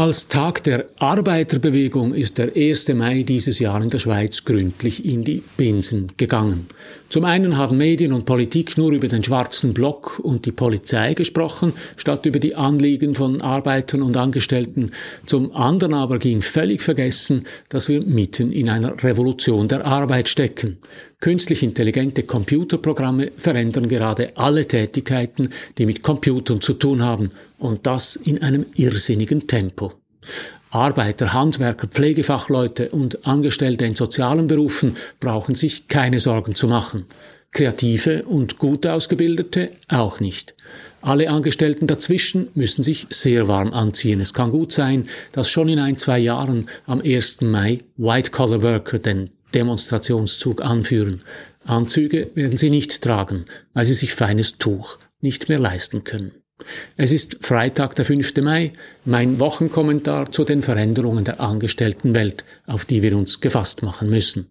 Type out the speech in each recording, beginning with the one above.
Als Tag der Arbeiterbewegung ist der 1. Mai dieses Jahr in der Schweiz gründlich in die Binsen gegangen. Zum einen haben Medien und Politik nur über den schwarzen Block und die Polizei gesprochen, statt über die Anliegen von Arbeitern und Angestellten. Zum anderen aber ging völlig vergessen, dass wir mitten in einer Revolution der Arbeit stecken. Künstlich intelligente Computerprogramme verändern gerade alle Tätigkeiten, die mit Computern zu tun haben, und das in einem irrsinnigen Tempo. Arbeiter, Handwerker, Pflegefachleute und Angestellte in sozialen Berufen brauchen sich keine Sorgen zu machen. Kreative und gut ausgebildete auch nicht. Alle Angestellten dazwischen müssen sich sehr warm anziehen. Es kann gut sein, dass schon in ein, zwei Jahren am 1. Mai White-Collar Worker den Demonstrationszug anführen. Anzüge werden sie nicht tragen, weil sie sich feines Tuch nicht mehr leisten können. Es ist Freitag, der 5. Mai, mein Wochenkommentar zu den Veränderungen der Angestelltenwelt, auf die wir uns gefasst machen müssen.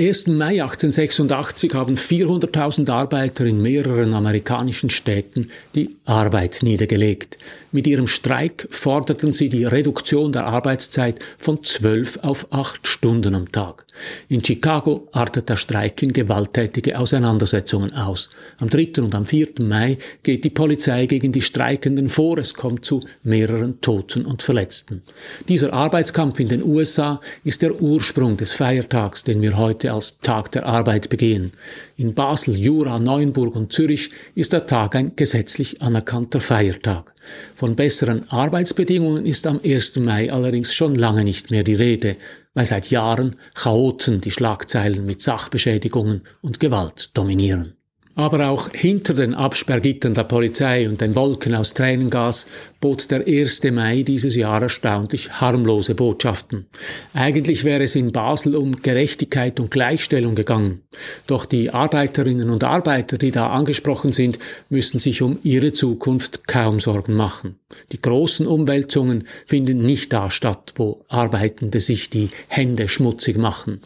1. Mai 1886 haben 400.000 Arbeiter in mehreren amerikanischen Städten die Arbeit niedergelegt. Mit ihrem Streik forderten sie die Reduktion der Arbeitszeit von 12 auf 8 Stunden am Tag. In Chicago artet der Streik in gewalttätige Auseinandersetzungen aus. Am 3. und am 4. Mai geht die Polizei gegen die Streikenden vor. Es kommt zu mehreren Toten und Verletzten. Dieser Arbeitskampf in den USA ist der Ursprung des Feiertags, den wir heute als Tag der Arbeit begehen. In Basel, Jura, Neuenburg und Zürich ist der Tag ein gesetzlich anerkannter Feiertag. Von besseren Arbeitsbedingungen ist am 1. Mai allerdings schon lange nicht mehr die Rede, weil seit Jahren Chaoten die Schlagzeilen mit Sachbeschädigungen und Gewalt dominieren. Aber auch hinter den Absperrgittern der Polizei und den Wolken aus Tränengas bot der 1. Mai dieses Jahr erstaunlich harmlose Botschaften. Eigentlich wäre es in Basel um Gerechtigkeit und Gleichstellung gegangen. Doch die Arbeiterinnen und Arbeiter, die da angesprochen sind, müssen sich um ihre Zukunft kaum Sorgen machen. Die großen Umwälzungen finden nicht da statt, wo Arbeitende sich die Hände schmutzig machen.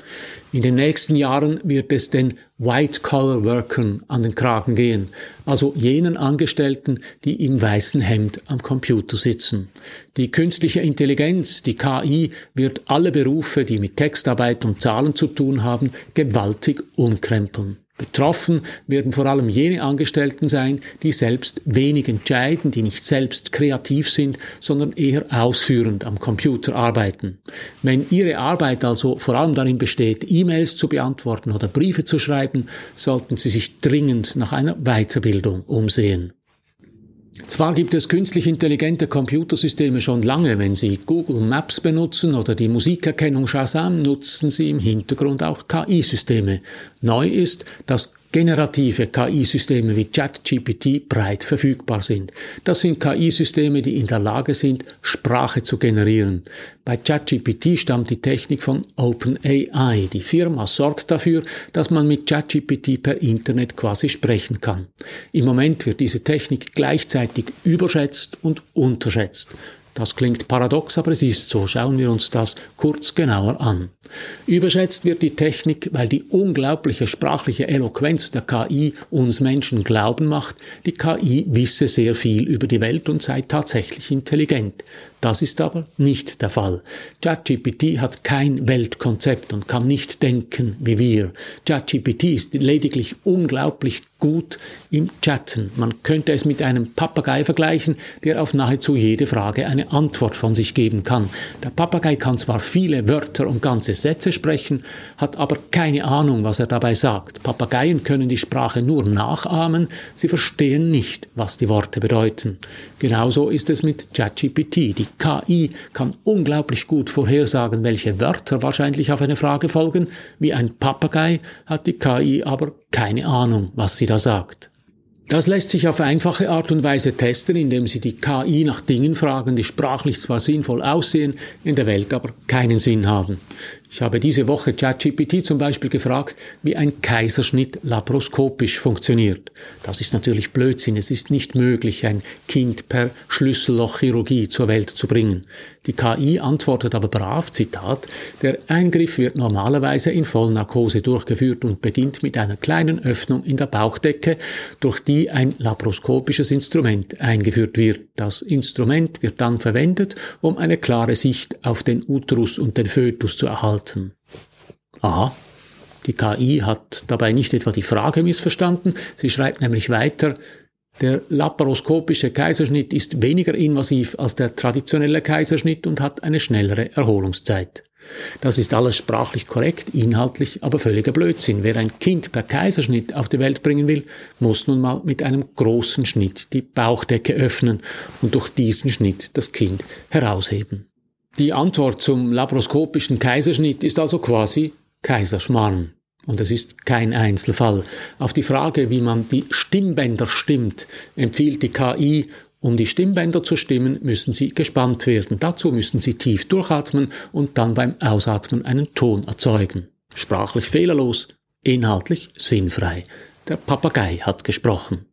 In den nächsten Jahren wird es den White-Collar-Workern an den Kragen gehen, also jenen Angestellten, die im weißen Hemd am Computer sitzen. Die künstliche Intelligenz, die KI, wird alle Berufe, die mit Textarbeit und Zahlen zu tun haben, gewaltig umkrempeln. Betroffen werden vor allem jene Angestellten sein, die selbst wenig entscheiden, die nicht selbst kreativ sind, sondern eher ausführend am Computer arbeiten. Wenn Ihre Arbeit also vor allem darin besteht, E-Mails zu beantworten oder Briefe zu schreiben, sollten Sie sich dringend nach einer Weiterbildung umsehen. Zwar gibt es künstlich intelligente Computersysteme schon lange, wenn Sie Google Maps benutzen oder die Musikerkennung Shazam, nutzen Sie im Hintergrund auch KI-Systeme. Neu ist, dass generative KI-Systeme wie ChatGPT breit verfügbar sind. Das sind KI-Systeme, die in der Lage sind, Sprache zu generieren. Bei ChatGPT stammt die Technik von OpenAI. Die Firma sorgt dafür, dass man mit ChatGPT per Internet quasi sprechen kann. Im Moment wird diese Technik gleichzeitig überschätzt und unterschätzt. Das klingt paradox, aber es ist so. Schauen wir uns das kurz genauer an. Überschätzt wird die Technik, weil die unglaubliche sprachliche Eloquenz der KI uns Menschen glauben macht, die KI wisse sehr viel über die Welt und sei tatsächlich intelligent. Das ist aber nicht der Fall. ChatGPT hat kein Weltkonzept und kann nicht denken wie wir. ChatGPT ist lediglich unglaublich gut im Chatten. Man könnte es mit einem Papagei vergleichen, der auf nahezu jede Frage eine Antwort von sich geben kann. Der Papagei kann zwar viele Wörter und ganze Sätze sprechen, hat aber keine Ahnung, was er dabei sagt. Papageien können die Sprache nur nachahmen, sie verstehen nicht, was die Worte bedeuten. Genauso ist es mit ChatGPT. Die KI kann unglaublich gut vorhersagen, welche Wörter wahrscheinlich auf eine Frage folgen. Wie ein Papagei hat die KI aber keine Ahnung, was sie da sagt. Das lässt sich auf einfache Art und Weise testen, indem Sie die KI nach Dingen fragen, die sprachlich zwar sinnvoll aussehen, in der Welt aber keinen Sinn haben. Ich habe diese Woche ChatGPT zum Beispiel gefragt, wie ein Kaiserschnitt laparoskopisch funktioniert. Das ist natürlich Blödsinn. Es ist nicht möglich, ein Kind per Schlüssellochchirurgie zur Welt zu bringen. Die KI antwortet aber brav, Zitat, der Eingriff wird normalerweise in Vollnarkose durchgeführt und beginnt mit einer kleinen Öffnung in der Bauchdecke, durch die ein laparoskopisches Instrument eingeführt wird. Das Instrument wird dann verwendet, um eine klare Sicht auf den Uterus und den Fötus zu erhalten. Aha, die KI hat dabei nicht etwa die Frage missverstanden, sie schreibt nämlich weiter, der laparoskopische Kaiserschnitt ist weniger invasiv als der traditionelle Kaiserschnitt und hat eine schnellere Erholungszeit. Das ist alles sprachlich korrekt, inhaltlich aber völliger Blödsinn. Wer ein Kind per Kaiserschnitt auf die Welt bringen will, muss nun mal mit einem großen Schnitt die Bauchdecke öffnen und durch diesen Schnitt das Kind herausheben. Die Antwort zum laparoskopischen Kaiserschnitt ist also quasi Kaiserschmarrn. Und es ist kein Einzelfall. Auf die Frage, wie man die Stimmbänder stimmt, empfiehlt die KI, um die Stimmbänder zu stimmen, müssen sie gespannt werden. Dazu müssen sie tief durchatmen und dann beim Ausatmen einen Ton erzeugen. Sprachlich fehlerlos, inhaltlich sinnfrei. Der Papagei hat gesprochen.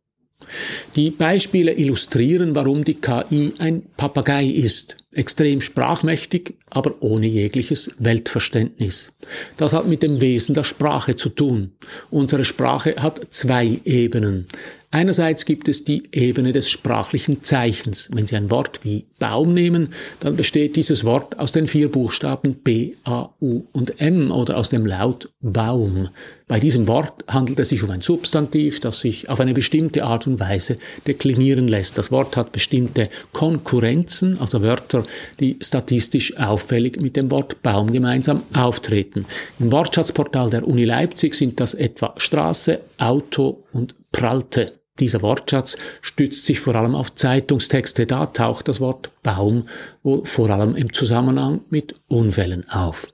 Die Beispiele illustrieren, warum die KI ein Papagei ist. Extrem sprachmächtig, aber ohne jegliches Weltverständnis. Das hat mit dem Wesen der Sprache zu tun. Unsere Sprache hat zwei Ebenen. Einerseits gibt es die Ebene des sprachlichen Zeichens. Wenn Sie ein Wort wie Baum nehmen, dann besteht dieses Wort aus den vier Buchstaben B, A, U und M oder aus dem Laut Baum. Bei diesem Wort handelt es sich um ein Substantiv, das sich auf eine bestimmte Art und Weise deklinieren lässt. Das Wort hat bestimmte Konkurrenzen, also Wörter, die statistisch auffällig mit dem Wort Baum gemeinsam auftreten. Im Wortschatzportal der Uni Leipzig sind das etwa Straße, Auto und Pralte. Dieser Wortschatz stützt sich vor allem auf Zeitungstexte. Da taucht das Wort Baum wohl vor allem im Zusammenhang mit Unfällen auf.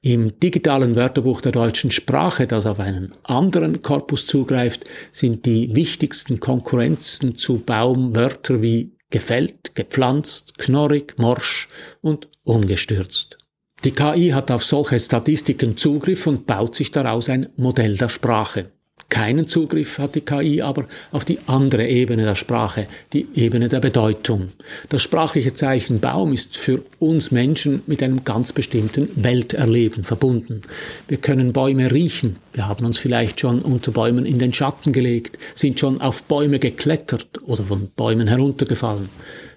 Im digitalen Wörterbuch der deutschen Sprache, das auf einen anderen Korpus zugreift, sind die wichtigsten Konkurrenzen zu Baum Wörter wie gefällt, gepflanzt, knorrig, morsch und umgestürzt. Die KI hat auf solche Statistiken Zugriff und baut sich daraus ein Modell der Sprache. Keinen Zugriff hat die KI aber auf die andere Ebene der Sprache, die Ebene der Bedeutung. Das sprachliche Zeichen Baum ist für uns Menschen mit einem ganz bestimmten Welterleben verbunden. Wir können Bäume riechen, wir haben uns vielleicht schon unter Bäumen in den Schatten gelegt, sind schon auf Bäume geklettert oder von Bäumen heruntergefallen.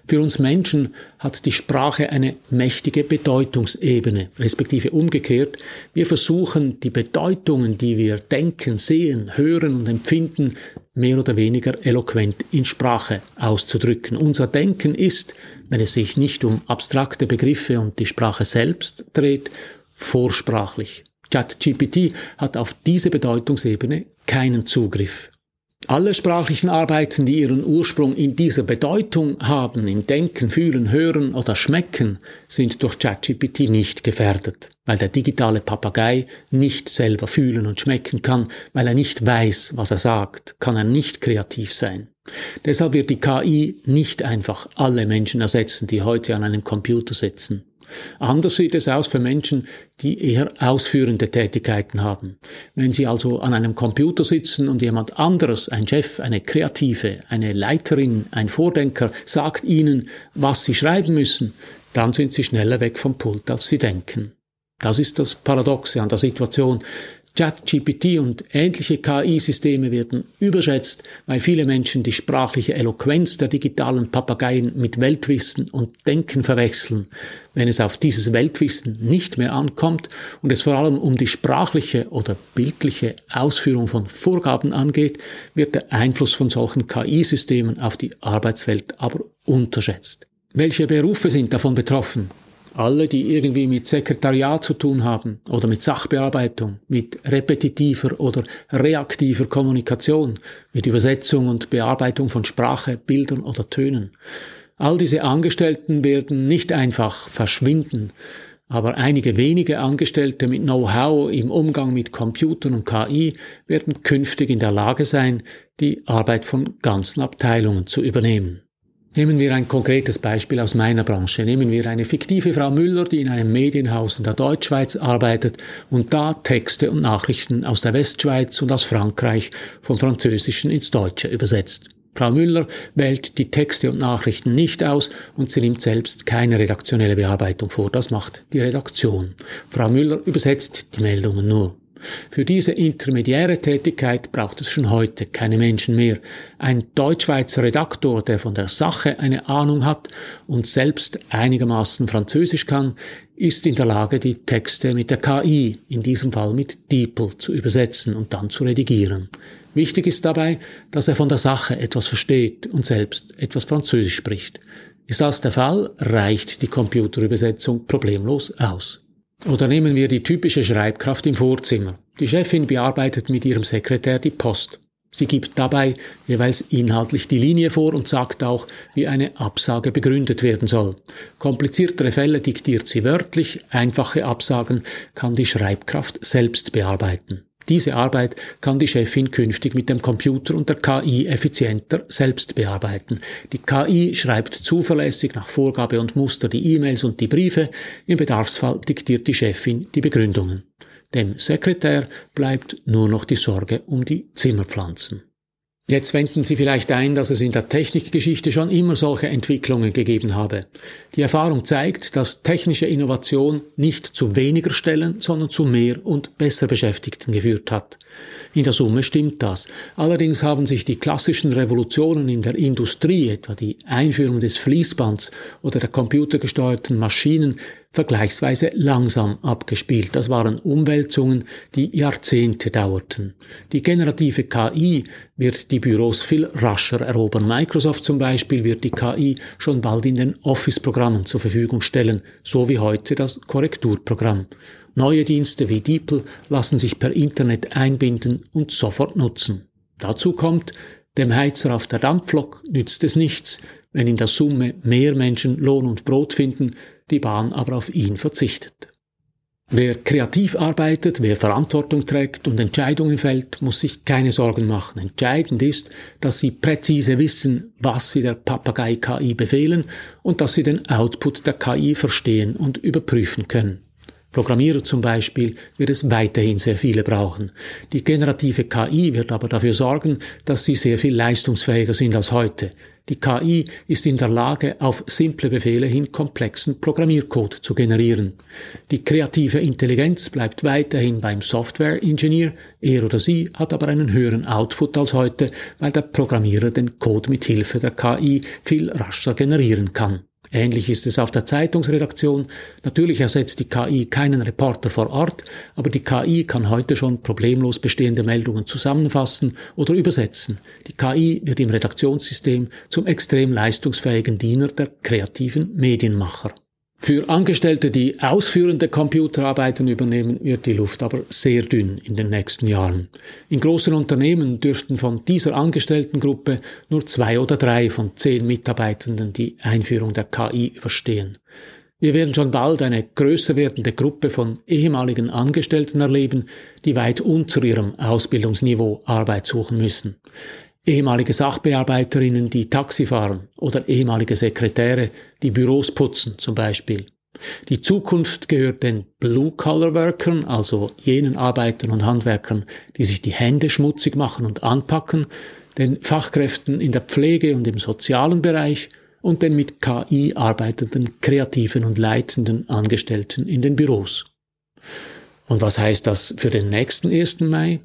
Für uns Menschen hat die Sprache eine mächtige Bedeutungsebene, respektive umgekehrt. Wir versuchen, die Bedeutungen, die wir denken, sehen, hören und empfinden, mehr oder weniger eloquent in Sprache auszudrücken. Unser Denken ist, wenn es sich nicht um abstrakte Begriffe und die Sprache selbst dreht, vorsprachlich. ChatGPT hat auf diese Bedeutungsebene keinen Zugriff. Alle sprachlichen Arbeiten, die ihren Ursprung in dieser Bedeutung haben, im Denken, Fühlen, Hören oder Schmecken, sind durch ChatGPT nicht gefährdet, weil der digitale Papagei nicht selber fühlen und schmecken kann, weil er nicht weiß, was er sagt, kann er nicht kreativ sein. Deshalb wird die KI nicht einfach alle Menschen ersetzen, die heute an einem Computer sitzen. Anders sieht es aus für Menschen, die eher ausführende Tätigkeiten haben. Wenn Sie also an einem Computer sitzen und jemand anderes, ein Chef, eine Kreative, eine Leiterin, ein Vordenker, sagt Ihnen, was Sie schreiben müssen, dann sind Sie schneller weg vom Pult, als Sie denken. Das ist das Paradoxe an der Situation. ChatGPT und ähnliche KI-Systeme werden überschätzt, weil viele Menschen die sprachliche Eloquenz der digitalen Papageien mit Weltwissen und Denken verwechseln. Wenn es auf dieses Weltwissen nicht mehr ankommt und es vor allem um die sprachliche oder bildliche Ausführung von Vorgaben angeht, wird der Einfluss von solchen KI-Systemen auf die Arbeitswelt aber unterschätzt. Welche Berufe sind davon betroffen? Alle, die irgendwie mit Sekretariat zu tun haben oder mit Sachbearbeitung, mit repetitiver oder reaktiver Kommunikation, mit Übersetzung und Bearbeitung von Sprache, Bildern oder Tönen. All diese Angestellten werden nicht einfach verschwinden, aber einige wenige Angestellte mit Know-how im Umgang mit Computern und KI werden künftig in der Lage sein, die Arbeit von ganzen Abteilungen zu übernehmen. Nehmen wir ein konkretes Beispiel aus meiner Branche. Nehmen wir eine fiktive Frau Müller, die in einem Medienhaus in der Deutschschweiz arbeitet und da Texte und Nachrichten aus der Westschweiz und aus Frankreich vom Französischen ins Deutsche übersetzt. Frau Müller wählt die Texte und Nachrichten nicht aus und sie nimmt selbst keine redaktionelle Bearbeitung vor. Das macht die Redaktion. Frau Müller übersetzt die Meldungen nur. Für diese intermediäre Tätigkeit braucht es schon heute keine Menschen mehr. Ein Deutschschweizer Redaktor, der von der Sache eine Ahnung hat und selbst einigermaßen Französisch kann, ist in der Lage, die Texte mit der KI, in diesem Fall mit DeepL, zu übersetzen und dann zu redigieren. Wichtig ist dabei, dass er von der Sache etwas versteht und selbst etwas Französisch spricht. Ist das der Fall, reicht die Computerübersetzung problemlos aus. Oder nehmen wir die typische Schreibkraft im Vorzimmer. Die Chefin bearbeitet mit ihrem Sekretär die Post. Sie gibt dabei jeweils inhaltlich die Linie vor und sagt auch, wie eine Absage begründet werden soll. Kompliziertere Fälle diktiert sie wörtlich, einfache Absagen kann die Schreibkraft selbst bearbeiten. Diese Arbeit kann die Chefin künftig mit dem Computer und der KI effizienter selbst bearbeiten. Die KI schreibt zuverlässig nach Vorgabe und Muster die E-Mails und die Briefe, im Bedarfsfall diktiert die Chefin die Begründungen. Dem Sekretär bleibt nur noch die Sorge um die Zimmerpflanzen. Jetzt wenden Sie vielleicht ein, dass es in der Technikgeschichte schon immer solche Entwicklungen gegeben habe. Die Erfahrung zeigt, dass technische Innovation nicht zu weniger Stellen, sondern zu mehr und besser Beschäftigten geführt hat. In der Summe stimmt das. Allerdings haben sich die klassischen Revolutionen in der Industrie, etwa die Einführung des Fließbands oder der computergesteuerten Maschinen, vergleichsweise langsam abgespielt. Das waren Umwälzungen, die Jahrzehnte dauerten. Die generative KI wird die Büros viel rascher erobern. Microsoft zum Beispiel wird die KI schon bald in den Office-Programmen zur Verfügung stellen, so wie heute das Korrekturprogramm. Neue Dienste wie DeepL lassen sich per Internet einbinden und sofort nutzen. Dazu kommt, dem Heizer auf der Dampflok nützt es nichts, wenn in der Summe mehr Menschen Lohn und Brot finden, die Bahn aber auf ihn verzichtet. Wer kreativ arbeitet, wer Verantwortung trägt und Entscheidungen fällt, muss sich keine Sorgen machen. Entscheidend ist, dass sie präzise wissen, was sie der Papagei KI befehlen und dass sie den Output der KI verstehen und überprüfen können. Programmierer zum Beispiel wird es weiterhin sehr viele brauchen. Die generative KI wird aber dafür sorgen, dass sie sehr viel leistungsfähiger sind als heute. Die KI ist in der Lage, auf simple Befehle hin komplexen Programmiercode zu generieren. Die kreative Intelligenz bleibt weiterhin beim Software-Ingenieur, er oder sie hat aber einen höheren Output als heute, weil der Programmierer den Code mit Hilfe der KI viel rascher generieren kann. Ähnlich ist es auf der Zeitungsredaktion. Natürlich ersetzt die KI keinen Reporter vor Ort, aber die KI kann heute schon problemlos bestehende Meldungen zusammenfassen oder übersetzen. Die KI wird im Redaktionssystem zum extrem leistungsfähigen Diener der kreativen Medienmacher. Für Angestellte, die ausführende Computerarbeiten übernehmen, wird die Luft aber sehr dünn in den nächsten Jahren. In großen Unternehmen dürften von dieser Angestelltengruppe nur zwei oder drei von zehn Mitarbeitenden die Einführung der KI überstehen. Wir werden schon bald eine größer werdende Gruppe von ehemaligen Angestellten erleben, die weit unter ihrem Ausbildungsniveau Arbeit suchen müssen ehemalige Sachbearbeiterinnen, die Taxi fahren oder ehemalige Sekretäre, die Büros putzen zum Beispiel. Die Zukunft gehört den Blue-Collar-Workern, also jenen Arbeitern und Handwerkern, die sich die Hände schmutzig machen und anpacken, den Fachkräften in der Pflege und im sozialen Bereich und den mit KI arbeitenden kreativen und leitenden Angestellten in den Büros. Und was heißt das für den nächsten 1. Mai?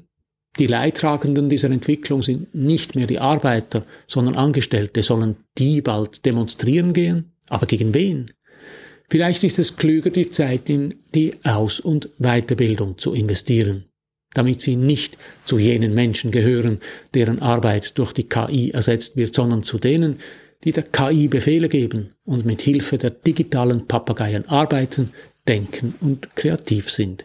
Die Leidtragenden dieser Entwicklung sind nicht mehr die Arbeiter, sondern Angestellte. Sollen die bald demonstrieren gehen? Aber gegen wen? Vielleicht ist es klüger, die Zeit in die Aus- und Weiterbildung zu investieren, damit sie nicht zu jenen Menschen gehören, deren Arbeit durch die KI ersetzt wird, sondern zu denen, die der KI Befehle geben und mit Hilfe der digitalen Papageien arbeiten, denken und kreativ sind.